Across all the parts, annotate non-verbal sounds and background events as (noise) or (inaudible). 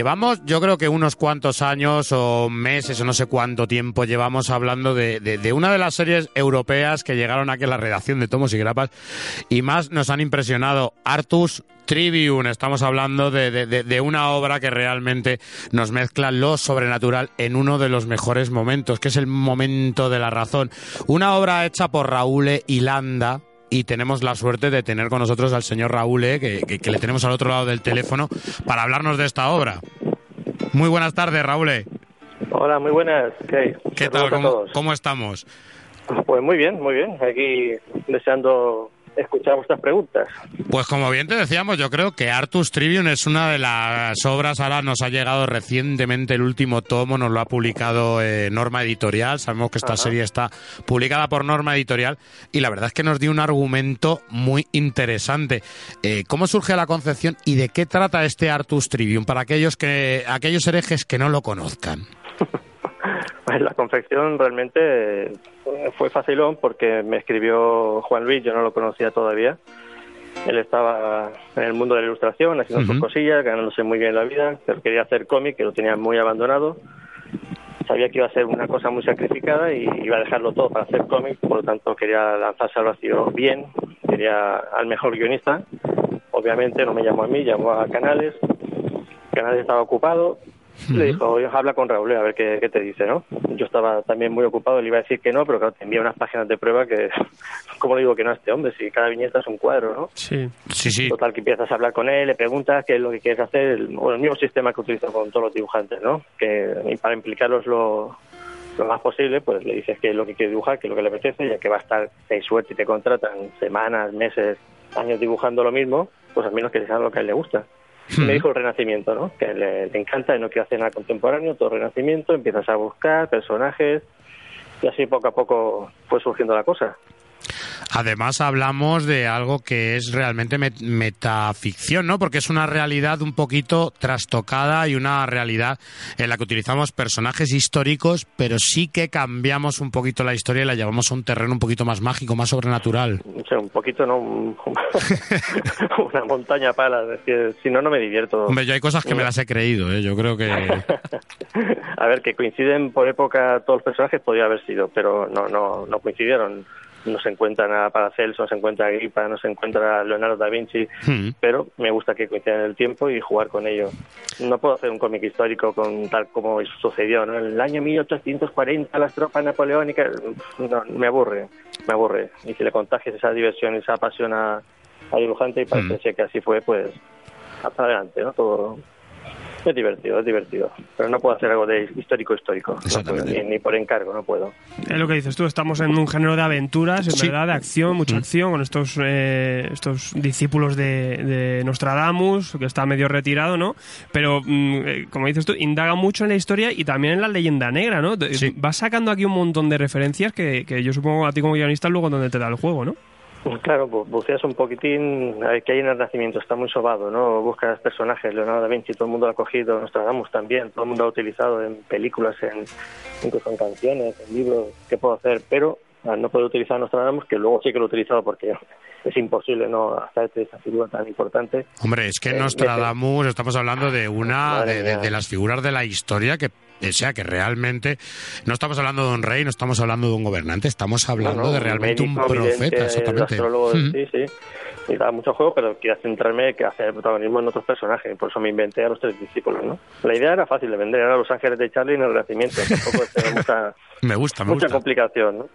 llevamos, yo creo que unos cuantos años o meses o no sé cuánto tiempo llevamos hablando de, una de las series europeas que llegaron aquí a la redacción de Tomos y Grapas y más nos han impresionado. Artus Tribune, estamos hablando de, de- una obra que realmente nos mezcla lo sobrenatural en uno de los mejores momentos, que es el momento de la razón. Una obra hecha por Raúl Hilanda, y tenemos la suerte de tener con nosotros al señor Raúl, eh, que le tenemos al otro lado del teléfono, para hablarnos de esta obra. Muy buenas tardes, Raúl. Hola, muy buenas. ¿Qué, ¿Qué Saludos tal? ¿Cómo, cómo estamos? Pues muy bien, muy bien. Aquí deseando escuchar vuestras preguntas. Pues como bien te decíamos, yo creo que Artus Tribune es una de las obras, ahora nos ha llegado recientemente el último tomo, nos lo ha publicado eh, Norma Editorial, sabemos que esta serie está publicada por Norma Editorial y la verdad es que nos dio un argumento muy interesante. Eh, ¿Cómo surge la concepción y de qué trata este Artus Tribune para aquellos, que, aquellos herejes que no lo conozcan? Pues la confección realmente eh, fue facilón porque me escribió Juan Luis, yo no lo conocía todavía. Él estaba en el mundo de la ilustración, haciendo sus Ujú. cosillas, ganándose muy bien la vida, pero quería hacer cómic, que lo tenía muy abandonado. Sabía que iba a ser una cosa muy sacrificada y iba a dejarlo todo para hacer cómic, por lo tanto quería lanzarse al vacío bien, quería al mejor guionista. Obviamente no me llamó a mí, llamó a Canales. Canales estaba ocupado, le dijo, "Oye, habla con Raúl a ver qué, qué te dice, ¿no? Yo estaba también muy ocupado, le iba a decir que no, pero claro, te envía unas páginas de prueba que, (laughs) ¿cómo le digo que no a este hombre? Si cada viñeta es un cuadro, ¿no? Sí. Sí, sí. Total, que empiezas a hablar con él, le preguntas qué es lo que quieres hacer, el, bueno, el mismo sistema que utilizo con todos los dibujantes, ¿no? Que y para implicarlos lo, lo más posible, pues le dices qué es lo que quiere dibujar, qué es lo que le apetece, ya que va a estar, si hay suerte y te contratan semanas, meses, años dibujando lo mismo, pues al menos que sea lo que a él le gusta. Y me dijo el renacimiento, ¿no? Que le, le encanta y no quiere hacer nada contemporáneo, todo renacimiento, empiezas a buscar personajes y así poco a poco fue surgiendo la cosa. Además hablamos de algo que es realmente met- metaficción, ¿no? Porque es una realidad un poquito trastocada y una realidad en la que utilizamos personajes históricos, pero sí que cambiamos un poquito la historia y la llevamos a un terreno un poquito más mágico, más sobrenatural. o sea, un poquito, ¿no? Un- (laughs) una montaña pala. Es decir, si no, no me divierto. Hombre, yo hay cosas que me las he creído, ¿eh? Yo creo que... (laughs) A ver, que coinciden por época todos los personajes podría haber sido, pero no, no, no coincidieron. No se encuentra a Paracelso, no se encuentra a Agripa, no se encuentra a Leonardo da Vinci, Hmm. pero me gusta que coincidan en el tiempo y jugar con ello. No puedo hacer un cómic histórico con tal como sucedió, ¿no? En el año 1840 las tropas napoleónicas, no, me aburre, me aburre. Y si le contagias esa diversión, esa pasión a, al dibujante y parece Mm. ser que así fue, pues hasta adelante, ¿no? Todo es divertido, es divertido. Pero no puedo hacer algo de histórico histórico. No puedo, ni, ni por encargo, no puedo. Es lo que dices tú, estamos en un género de aventuras, en Sí. verdad, de acción, mucha acción, con estos, eh, estos discípulos de, de Nostradamus, que está medio retirado, ¿no? Pero, mm, eh, como dices tú, indaga mucho en la historia y también en la leyenda negra, ¿no? Sí. Vas sacando aquí un montón de referencias que, que yo supongo a ti como guionista luego donde te da el juego, ¿no? Claro, bu- buceas un poquitín, que hay en el Renacimiento, está muy sobado, ¿no? Buscas personajes, Leonardo da Vinci, todo el mundo ha cogido, Nostradamus también, todo el mundo ha utilizado en películas, en, incluso en canciones, en libros, ¿qué puedo hacer? Pero al no poder utilizar Nostradamus, que luego sí que lo he utilizado porque (laughs) es imposible no hacerte esa figura tan importante, Hombre, es que Eh, Nostradamus, estamos hablando de una de, de- de las figuras de la historia que o sea que realmente no estamos hablando de un rey, no estamos hablando de un gobernante, estamos hablando No, no, de realmente un médico, profeta, vidente, exactamente. astrólogo, Mm. sí, sí. Y da mucho juego, pero quería centrarme que hacer protagonismo en otros personajes, por eso me inventé a los tres discípulos, ¿no? La idea era fácil de vender, era Los Ángeles de Charlie en el Renacimiento, tampoco (laughs) mucha, Me gusta, me mucha gusta. complicación, ¿no?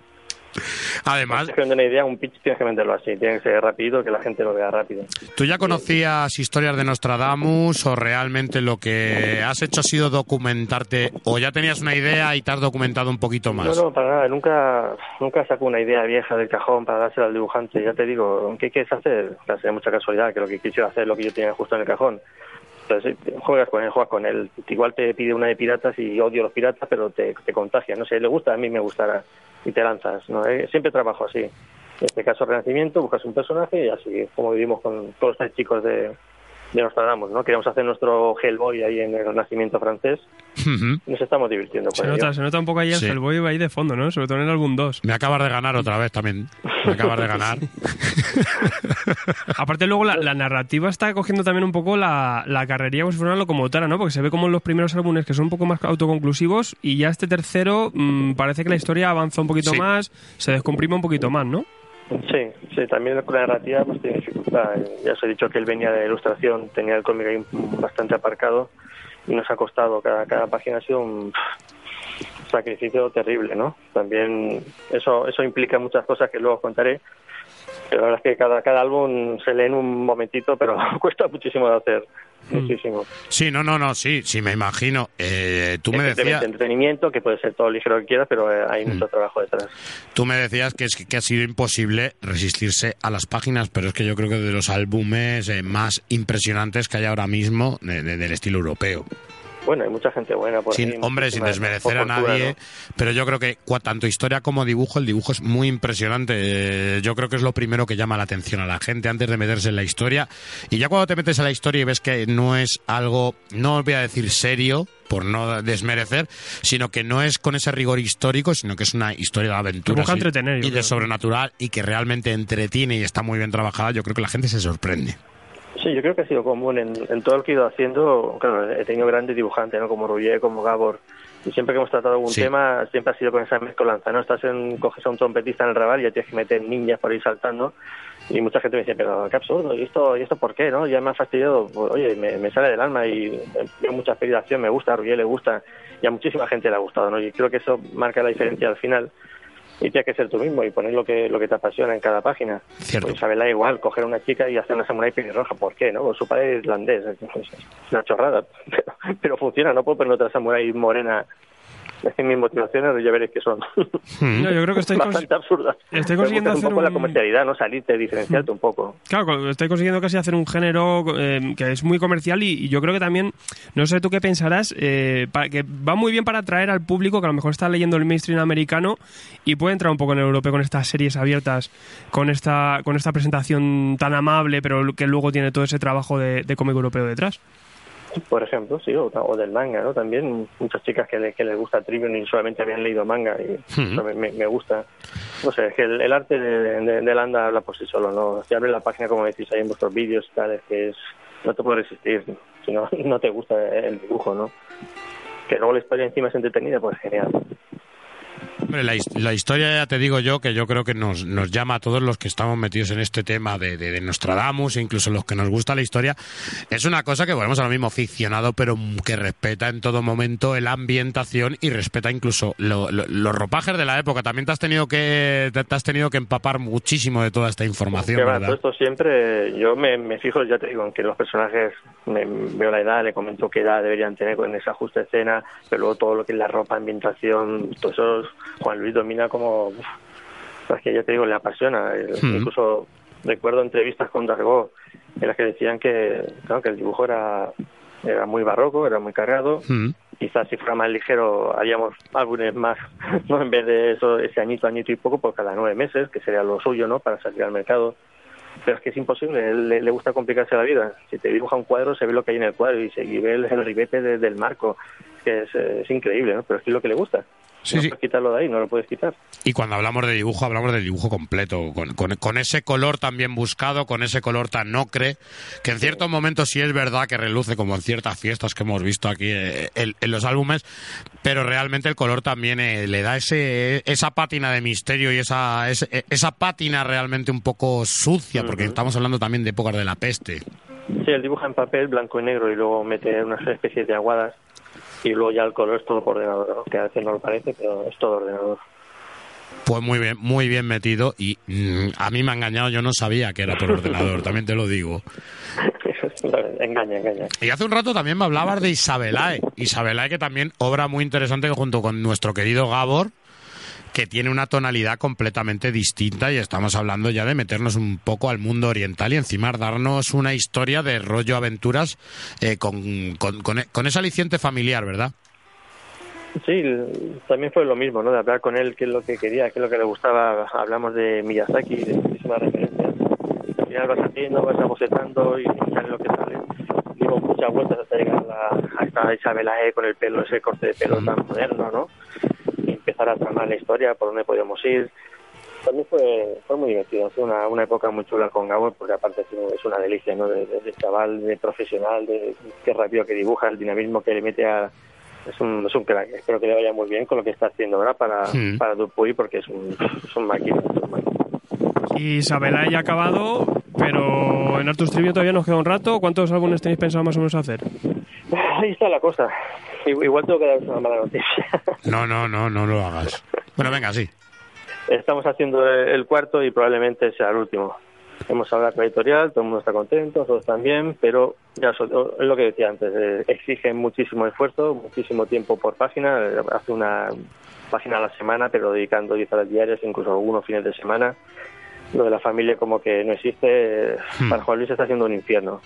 Además, vender una idea, un pitch tienes que venderlo así, tiene que ser rápido, que la gente lo vea rápido. ¿tú ya conocías historias de Nostradamus o realmente lo que has hecho ha sido documentarte o ya tenías una idea y te has documentado un poquito No, más? no, para nada, nunca, nunca saco una idea vieja del cajón para dársela al dibujante, ya te digo, ¿qué quieres hacer? Casi mucha casualidad, que lo que quisiera hacer es lo que yo tenía justo en el cajón. Entonces juegas con él, juegas con él. Igual te pide una de piratas y odio los piratas, pero te, te contagia. No sé, le gusta, a mí me gustará. Y te lanzas. ¿no? Eh, Siempre trabajo así. En este caso, Renacimiento, buscas un personaje y así, como vivimos con todos estos chicos de, de Nostradamus, ¿no? Queríamos hacer nuestro Hellboy ahí en el Renacimiento francés nos estamos divirtiendo Se ello. nota, se nota un poco ahí el Sí. Hellboy ahí de fondo, ¿no? Sobre todo en el álbum 2. Me acabas de ganar otra vez también. Me acabas de ganar. (laughs) Aparte luego la, la narrativa está cogiendo también un poco la, la carrería como si fuera una locomotora, ¿no? Porque se ve como en los primeros álbumes que son un poco más autoconclusivos y ya este tercero mm, parece que la historia avanza un poquito Sí. más, se descomprime un poquito más, ¿no? Sí, sí, también con la narrativa pues tiene dificultad. Ya os he dicho que él venía de ilustración, tenía el cómic ahí bastante aparcado y nos ha costado, cada, cada página ha sido un sacrificio terrible, ¿no? También eso eso implica muchas cosas que luego contaré, pero la verdad es que cada, cada álbum se lee en un momentito, pero (laughs) cuesta muchísimo de hacer, muchísimo. Sí, no, no, no, sí, sí, me imagino. Eh, tú me decías, entretenimiento, que puede ser todo ligero que quieras, pero eh, hay mucho trabajo detrás. tú me decías que es que ha sido imposible resistirse a las páginas, pero es que yo creo que de los álbumes eh, más impresionantes que hay ahora mismo de- de- del estilo europeo. Bueno, hay mucha gente buena por sin ahí, hombre, sin desmerecer a nadie, ¿no? pero yo creo que cua- tanto historia como dibujo, el dibujo es muy impresionante. Eh, yo creo que es lo primero que llama la atención a la gente antes de meterse en la historia. Y ya cuando te metes en la historia y ves que no es algo, no voy a decir serio, por no desmerecer, sino que no es con ese rigor histórico, sino que es una historia de aventura entretener, y de creo. sobrenatural y que realmente entretiene y está muy bien trabajada. Yo creo que la gente se sorprende. Sí, yo creo que ha sido común en, en todo lo que he ido haciendo. Claro, he tenido grandes dibujantes, ¿no? Como Ruggier, como Gabor. Y siempre que hemos tratado algún Sí. tema, siempre ha sido con esa mezcolanza, ¿no? Estás en, coges a un trompetista en el rabal y ya tienes que meter ninjas por ahí saltando. Y mucha gente me dice, pero qué absurdo, ¿y esto, ¿y esto por qué, no? Ya me ha fastidiado. Pues, oye, me, me sale del alma y eh, veo mucha federación, me gusta, a le gusta. Y a muchísima gente le ha gustado, ¿no? Y creo que eso marca la diferencia al final. Y tienes que ser tú mismo y poner lo que, lo que te apasiona en cada página. Cierto. Pues Isabela igual, coger a una chica y hacer una samurai pelirroja, ¿por qué? no? Pues su padre es irlandés, es una chorrada, (laughs) pero, pero funciona, no puedo poner otra samurai morena. (laughs) Es que mis motivaciones ya veréis que son No, yo creo que estoy, bastante absurdas. estoy consiguiendo buscas un hacer poco la un- comercialidad, ¿no? Salirte, diferenciarte un poco. Claro, estoy consiguiendo casi hacer un género eh, que es muy comercial y, y yo creo que también, no sé tú qué pensarás, eh, pa- que va muy bien para atraer al público que a lo mejor está leyendo el mainstream americano y puede entrar un poco en el europeo con estas series abiertas, con esta, con esta presentación tan amable, pero que luego tiene todo ese trabajo de, de cómic europeo detrás. Por ejemplo, sí, o, o del manga, ¿no? También muchas chicas que, le- que les gusta Trivium y solamente habían leído manga y me, me- me gusta. No sé, es que el, el arte de, de, de Landa habla por sí solo, ¿no? Si abres la página, como decís ahí en vuestros vídeos tal, es que es, no te puedes resistir, si no, (laughs) no te gusta el dibujo, ¿no? Que luego la historia encima es entretenida, pues genial. Hombre, la, his- la historia ya te digo yo que yo creo que nos, nos llama a todos los que estamos metidos en este tema de, de, de Nostradamus, e incluso los que nos gusta la historia. Es una cosa que volvemos a lo mismo, ficcionado, pero que respeta en todo momento la ambientación y respeta incluso lo- lo- los ropajes de la época. También te has tenido que te, te has tenido que empapar muchísimo de toda esta información, esto siempre, yo me, me fijo, ya te digo, en que los personajes, me, veo la edad, le comento qué edad deberían tener con ese ajuste de escena, pero luego todo lo que es la ropa, ambientación, todo eso Juan Luis domina como, uf, es que ya te digo, le apasiona. El-. Incluso recuerdo entrevistas con Dargo en las que decían que, claro, que el dibujo era, era muy barroco, era muy cargado, Mm. quizás si fuera más ligero haríamos álbumes más, (laughs) ¿no? En vez de eso, ese añito, añito y poco, por cada nueve meses, que sería lo suyo, ¿no? Para salir al mercado. Pero es que es imposible, él le, le gusta complicarse la vida. Si te dibuja un cuadro, se ve lo que hay en el cuadro y se y ve el, el ribete de- del marco. Que es, es increíble, ¿no? Pero es que es lo que le gusta. Sí, no sí. puedes quitarlo de ahí, no lo puedes quitar. Y cuando hablamos de dibujo, hablamos del dibujo completo, con, con- con ese color tan bien buscado, con ese color tan ocre, que en ciertos momentos sí es verdad que reluce, como en ciertas fiestas que hemos visto aquí eh, en, en los álbumes, pero realmente el color también eh, le da ese esa pátina de misterio y esa, ese- esa pátina realmente un poco sucia, porque estamos hablando también de épocas de la peste. Sí, él dibuja en papel blanco y negro y luego mete unas especies de aguadas y luego ya el color es todo por ordenador, que a veces no lo parece, pero es todo ordenador. Pues muy bien, muy bien metido y mm, a mí me ha engañado, yo no sabía que era por ordenador, también te lo digo. (laughs) engaña, engaña. Y hace un rato también me hablabas de Isabelae. Isabelae, que también obra muy interesante junto con nuestro querido Gabor, que tiene una tonalidad completamente distinta y estamos hablando ya de meternos un poco al mundo oriental y encima darnos una historia de rollo aventuras eh, con, con, con, con ese aliciente familiar, ¿verdad? Sí, también fue lo mismo, ¿no? De hablar con él, qué es lo que quería, qué es lo que le gustaba. Hablamos de Miyazaki, de muchísimas referencias. Al final vas haciendo, vas abocetando y sale lo que sale. Dimos muchas vueltas hasta llegar a, esta Isabela E con el pelo, ese corte de pelo tan moderno, ¿no? Empezar a tramar la historia, por dónde podíamos ir. También fue, fue muy divertido, fue una, una época muy chula con Gabo, porque aparte es un- es una delicia, ¿no? De, de- de chaval, de profesional, de qué rápido que dibuja, el dinamismo que le mete a, es un, es un crack. Espero que le vaya muy bien con lo que está haciendo ahora para, Mm. para Dupuy porque es un, es un máquina. es un máquina. Y Isabela ya ha acabado, pero en Artus Trivio todavía nos queda un rato. ¿Cuántos álbumes tenéis pensado más o menos hacer? (laughs) Ahí está la cosa. Igual tengo que daros una mala noticia. (laughs) No, no, no, no lo hagas. Bueno, venga, sí. Estamos haciendo el cuarto y probablemente sea el último. Hemos hablado con la editorial, todo el mundo está contento, todos están bien, pero ya es lo que decía antes, eh, exigen muchísimo esfuerzo, muchísimo tiempo por página, eh, hace una página a la semana, pero dedicando 10 horas diarias, incluso algunos fines de semana. Lo de la familia como que no existe, eh, Hmm. para Juan Luis está siendo un infierno.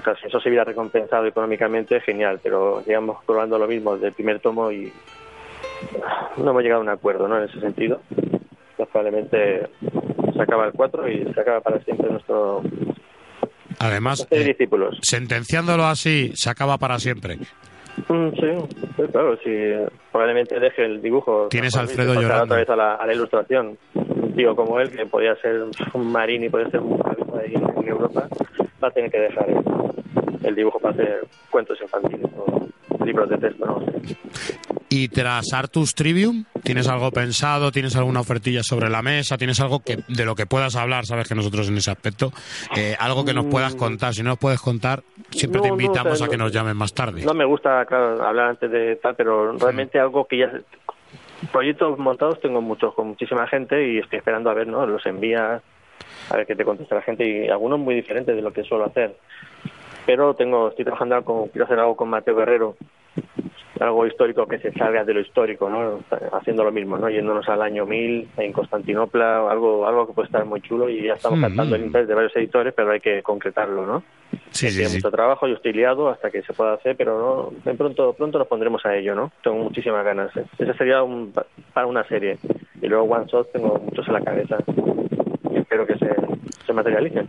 Claro, si eso se hubiera recompensado económicamente, genial, pero digamos probando lo mismo del primer tomo y no hemos llegado a un acuerdo ¿no? en ese sentido. Pues probablemente se acaba el 4 y se acaba para siempre nuestro Además, eh, discípulos. sentenciándolo así, se acaba para siempre. Mm, sí, sí, claro, si probablemente deje el dibujo. Tienes Alfredo llorando. otra vez a la, a la ilustración. Un tío como él, que podía ser un marín y podía ser un ahí en, Europa, va a tener que dejar el, el dibujo para hacer cuentos infantiles o libros de texto, no. Y tras Artus Trivium, ¿tienes algo pensado? ¿Tienes alguna ofertilla sobre la mesa? ¿Tienes algo que de lo que puedas hablar? Sabes que nosotros en ese aspecto, eh, algo que nos puedas contar. Si no nos puedes contar, siempre No, te no, invitamos o sea, a que no- nos llamen más tarde. No me gusta, claro, hablar antes de tal, pero realmente algo que ya... Proyectos montados tengo muchos, con muchísima gente y estoy esperando a ver, ¿no? Los envías, a ver qué te contesta la gente y algunos muy diferentes de lo que suelo hacer. Pero tengo, estoy trabajando con, quiero hacer algo con Mateo Guerrero, algo histórico que se salga de lo histórico, ¿no? Haciendo lo mismo, ¿no? Yéndonos al año 1000 en Constantinopla, algo algo que puede estar muy chulo y ya estamos Mm. captando el interés de varios editores, pero hay que concretarlo, ¿no? Sí, sí, sí. mucho trabajo, yo estoy liado hasta que se pueda hacer, pero no, de pronto pronto nos pondremos a ello, ¿no? Tengo muchísimas ganas. ¿eh? Ese sería un, para una serie. Y luego One Shot tengo muchos en la cabeza. Y espero que se, se materialicen.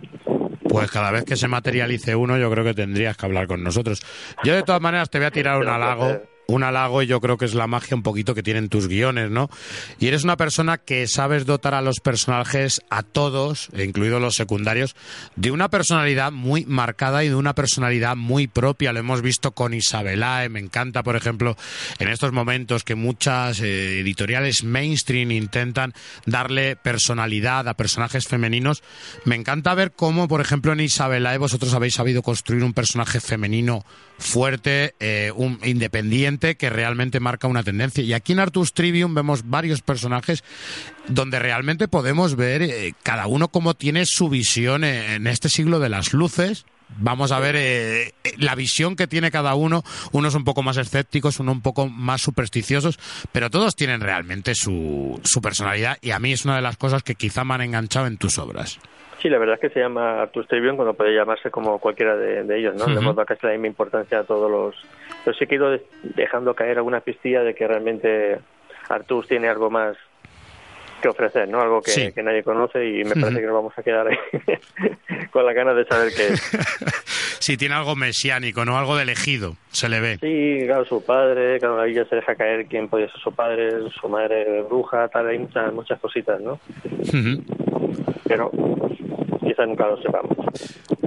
Pues cada vez que se materialice uno, yo creo que tendrías que hablar con nosotros. Yo de todas maneras te voy a tirar un halago. Un halago y yo creo que es la magia un poquito que tienen tus guiones, ¿no? Y eres una persona que sabes dotar a los personajes, a todos, e incluidos los secundarios, de una personalidad muy marcada y de una personalidad muy propia. Lo hemos visto con Isabelae. Me encanta, por ejemplo, en estos momentos que muchas eh, editoriales mainstream intentan darle personalidad a personajes femeninos. Me encanta ver cómo, por ejemplo, en Isabelae vosotros habéis sabido construir un personaje femenino fuerte, eh, un independiente que realmente marca una tendencia. Y aquí en Artus Trivium vemos varios personajes donde realmente podemos ver eh, cada uno cómo tiene su visión en este siglo de las luces. Vamos a ver eh, eh, la visión que tiene cada uno, unos un poco más escépticos, unos un poco más supersticiosos, pero todos tienen realmente su, su personalidad y a mí es una de las cosas que quizá me han enganchado en tus obras. Sí, la verdad es que se llama Artur Trivium cuando puede llamarse como cualquiera de, de ellos, ¿no? Le Ujú. hemos dado casi la misma importancia a todos los... Pero sí que he ido de- dejando caer alguna pistilla de que realmente Artur tiene algo más que ofrecer, ¿no? Algo que, Sí. que nadie conoce y me Ujú. parece que nos vamos a quedar ahí (laughs) con la ganas de saber qué es. (laughs) Sí, tiene algo mesiánico, ¿no? Algo de elegido, se le ve. Sí, claro, su padre, claro, ahí ya se deja caer quién podía ser su padre, su madre bruja, tal, hay muchas, muchas cositas, ¿no? Ujú. Pero quizás nunca lo sepamos.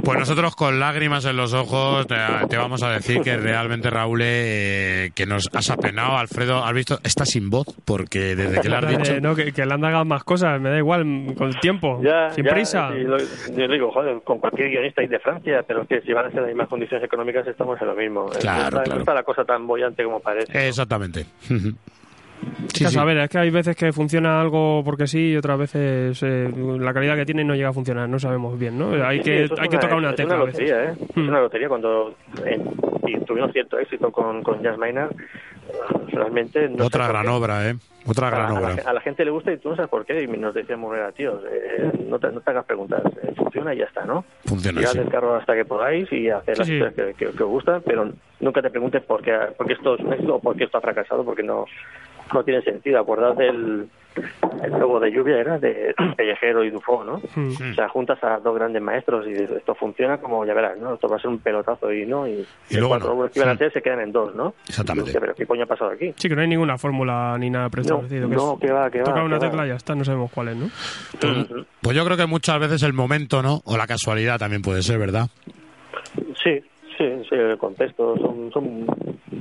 Pues nosotros con lágrimas en los ojos te, te vamos a decir que realmente Raúl eh, que nos has apenado, Alfredo, has visto, está sin voz porque desde que le has dicho no, que, que le han dado más cosas, me da igual, con el tiempo, Ya, sin ya, prisa. lo- yo digo, joder, con cualquier guionista y de Francia, pero que si van a ser las mismas condiciones económicas estamos en lo mismo. Claro, no, está, claro. no está la cosa tan bollante como parece. Exactamente. (laughs) Ujú. Es que a saber, es que hay veces que funciona algo porque sí y otras veces eh, la calidad que tiene no llega a funcionar, no sabemos bien, ¿no? Hay Sí, que, es hay que tocar una es tecla a lotería, veces. ¿eh? Hmm. Es una lotería cuando eh, y tuvimos cierto éxito con, con Jazz Maynard. realmente no Otra gran obra, ¿eh? Otra A, gran a la, obra. a la gente le gusta y tú no sabes por qué. Y nos decíamos, "Mira, tíos, eh, no, te, no te hagas preguntas. eh, funciona y ya está, ¿no? Funciona así. del carro hasta que podáis y hacer Sí, las sí. cosas que, que- que os gustan, pero nunca te preguntes por qué, por qué esto es un éxito o por qué esto ha fracasado, porque no, no tiene sentido. Acordad del el logo de lluvia, era de (clears throat) Pellejero y Dufo, ¿no? Mm. O sea, juntas a dos grandes maestros y esto funciona como, ya verás, ¿no? Esto va a ser un pelotazo y no, y, Y los luego cuatro no. que iban a Sí. hacer se quedan en dos, ¿no? Exactamente. Pero ¿qué coño ha pasado aquí? Sí, que no hay ninguna fórmula ni nada preestablecido. que no, que va, que va, tocar una tecla y ya está, no sabemos cuál es, ¿no? Ujú. Pues yo creo que muchas veces el momento, ¿no? O la casualidad también puede ser, ¿verdad? Sí, sí, sí, el contexto son... son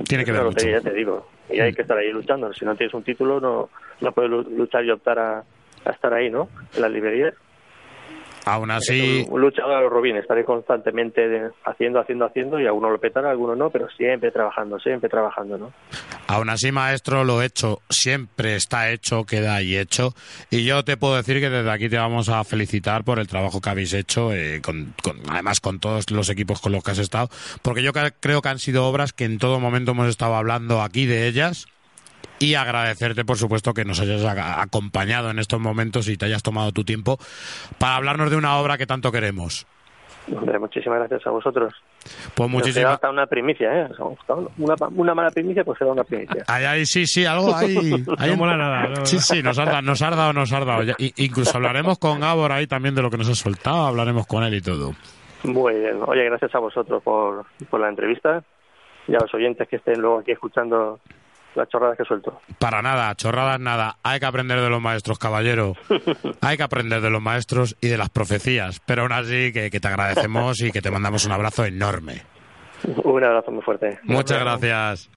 Tiene que ver mucho. ya te digo. Y hay que estar ahí luchando. Si no tienes un título, no, no puedes lu- luchar y optar a, a estar ahí, ¿no? En las librerías. Aún así, Un, luchador a los robines, estaré constantemente haciendo, haciendo, haciendo, y algunos lo petarán, algunos no, pero siempre trabajando, siempre trabajando, ¿no? aún así, maestro, lo hecho siempre está hecho, queda ahí hecho. Y yo te puedo decir que desde aquí te vamos a felicitar por el trabajo que habéis hecho, eh, con, con- además con todos los equipos con los que has estado, porque yo creo que han sido obras que en todo momento hemos estado hablando aquí de ellas. Y agradecerte, por supuesto, que nos hayas acompañado en estos momentos y te hayas tomado tu tiempo para hablarnos de una obra que tanto queremos. Hombre, muchísimas gracias a vosotros. Pues muchísimas hasta una primicia, ¿eh? Una, una mala primicia, pues será una primicia. Ay, ay, sí, sí, algo ahí. (laughs) ahí No mola nada. no. Sí, sí, nos has dado, nos has dado, nos dado. Incluso hablaremos con Gabor ahí también de lo que nos has soltado, hablaremos con él y todo. Muy bien. Oye, gracias a vosotros por, por la entrevista y a los oyentes que estén luego aquí escuchando las chorradas que suelto. Para nada, chorradas nada. Hay que aprender de los maestros, caballero. (laughs) Hay que aprender de los maestros y de las profecías. Pero aún así, que, que te agradecemos y que te mandamos un abrazo enorme. Un abrazo muy fuerte. Muchas gracias.